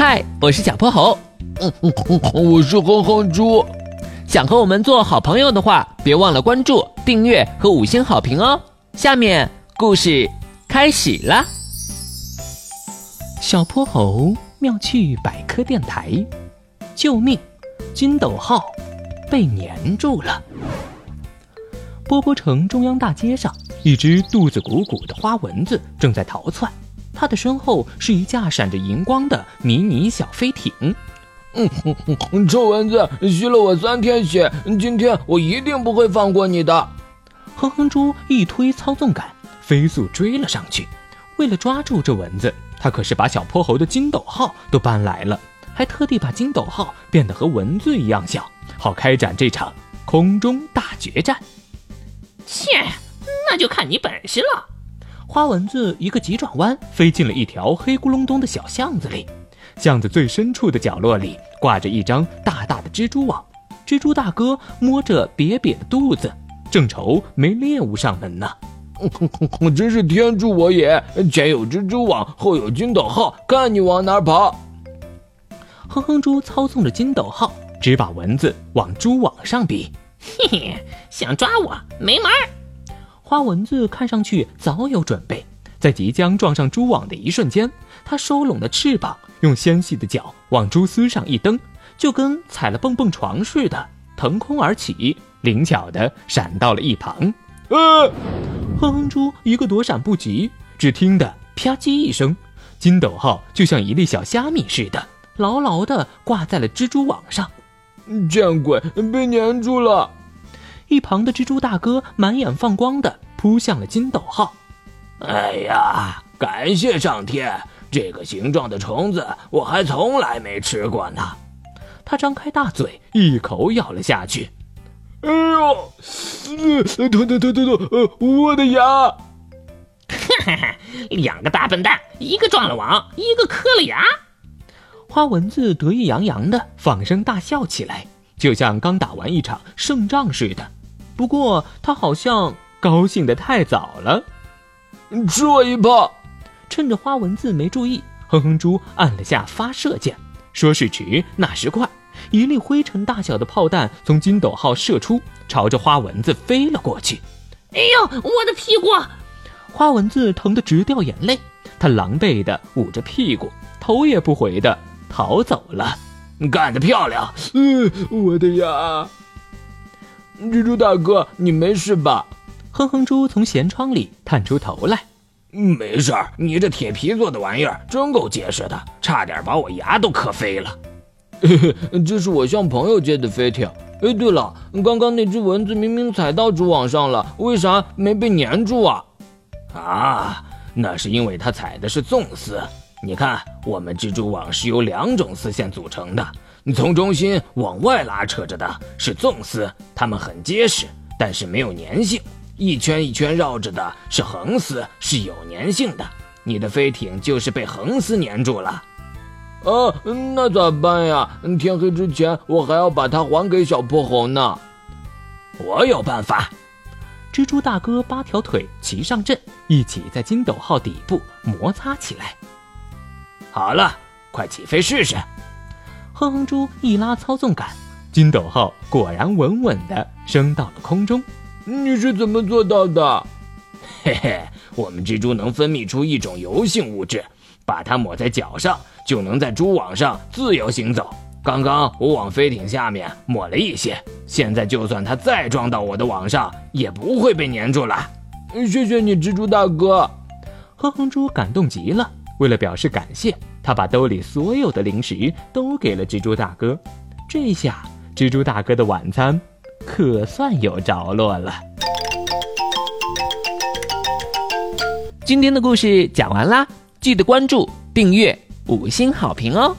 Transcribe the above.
嗨，我是小泼猴。嗯嗯嗯，我是哼哼猪。想和我们做好朋友的话，别忘了关注、订阅和五星好评哦。下面故事开始啦。小泼猴妙趣百科电台，救命！金斗号被粘住了。波波城中央大街上，一只肚子鼓鼓的花蚊子正在逃窜，它的身后是一架闪着荧光的迷你小飞艇。嗯哼哼，臭蚊子，吸了我三天血，今天我一定不会放过你的。哼哼猪一推操纵杆，飞速追了上去。为了抓住这蚊子，他可是把小泼猴的金斗号都搬来了，还特地把金斗号变得和蚊子一样小，好开展这场空中大决战。切，那就看你本事了。花蚊子一个急转弯，飞进了一条黑咕隆咚的小巷子里。巷子最深处的角落里挂着一张大大的蜘蛛网，蜘蛛大哥摸着瘪瘪的肚子，正愁没猎物上门呢。真是天助我也！前有蜘蛛网，后有筋斗号，看你往哪跑！哼哼猪操纵着筋斗号，只把蚊子往蛛网上逼。嘿嘿，想抓我没门儿！花蚊子看上去早有准备，在即将撞上蛛网的一瞬间，它收拢了翅膀。用纤细的脚往蛛丝上一蹬，就跟踩了蹦蹦床似的，腾空而起，灵巧的闪到了一旁。呃，哼哼猪一个躲闪不及，只听得啪叽一声，金斗号就像一粒小虾米似的，牢牢的挂在了蜘蛛网上。见鬼，被粘住了！一旁的蜘蛛大哥满眼放光的扑向了金斗号。哎呀，感谢上天！这个形状的虫子我还从来没吃过呢，他张开大嘴，一口咬了下去。哎呦，疼疼疼疼疼！呃，我的牙！哈哈哈，两个大笨蛋，一个撞了网，一个磕了牙。花蚊子得意洋洋的放声大笑起来，就像刚打完一场胜仗似的。不过他好像高兴得太早了。吃我一炮！趁着花蚊子没注意，哼哼猪按了下发射键。说时迟，那时快，一粒灰尘大小的炮弹从金斗号射出，朝着花蚊子飞了过去。哎呦，我的屁股！花蚊子疼得直掉眼泪，他狼狈地捂着屁股，头也不回地逃走了。干得漂亮！嗯，我的牙！蜘蛛大哥，你没事吧？哼哼猪从舷窗里探出头来。没事儿，你这铁皮做的玩意儿真够结实的，差点把我牙都磕飞了。这是我向朋友借的飞艇。哎，对了，刚刚那只蚊子明明踩到蛛网上了，为啥没被粘住啊？啊，那是因为它踩的是纵丝。你看，我们蜘蛛网是由两种丝线组成的，从中心往外拉扯着的是纵丝，它们很结实，但是没有粘性。一圈一圈绕着的是横丝，是有粘性的。你的飞艇就是被横丝粘住了。啊，那咋办呀？天黑之前我还要把它还给小泼猴呢。我有办法。蜘蛛大哥八条腿齐上阵，一起在金斗号底部摩擦起来。好了，快起飞试试。哼哼猪一拉操纵杆，金斗号果然稳稳地升到了空中。你是怎么做到的？嘿嘿，我们蜘蛛能分泌出一种油性物质，把它抹在脚上，就能在蛛网上自由行走。刚刚我往飞艇下面抹了一些，现在就算它再撞到我的网上，也不会被粘住了。谢谢你，蜘蛛大哥。哼哼猪感动极了，为了表示感谢，他把兜里所有的零食都给了蜘蛛大哥。这下，蜘蛛大哥的晚餐。可算有着落了。今天的故事讲完啦，记得关注、订阅、五星好评哦。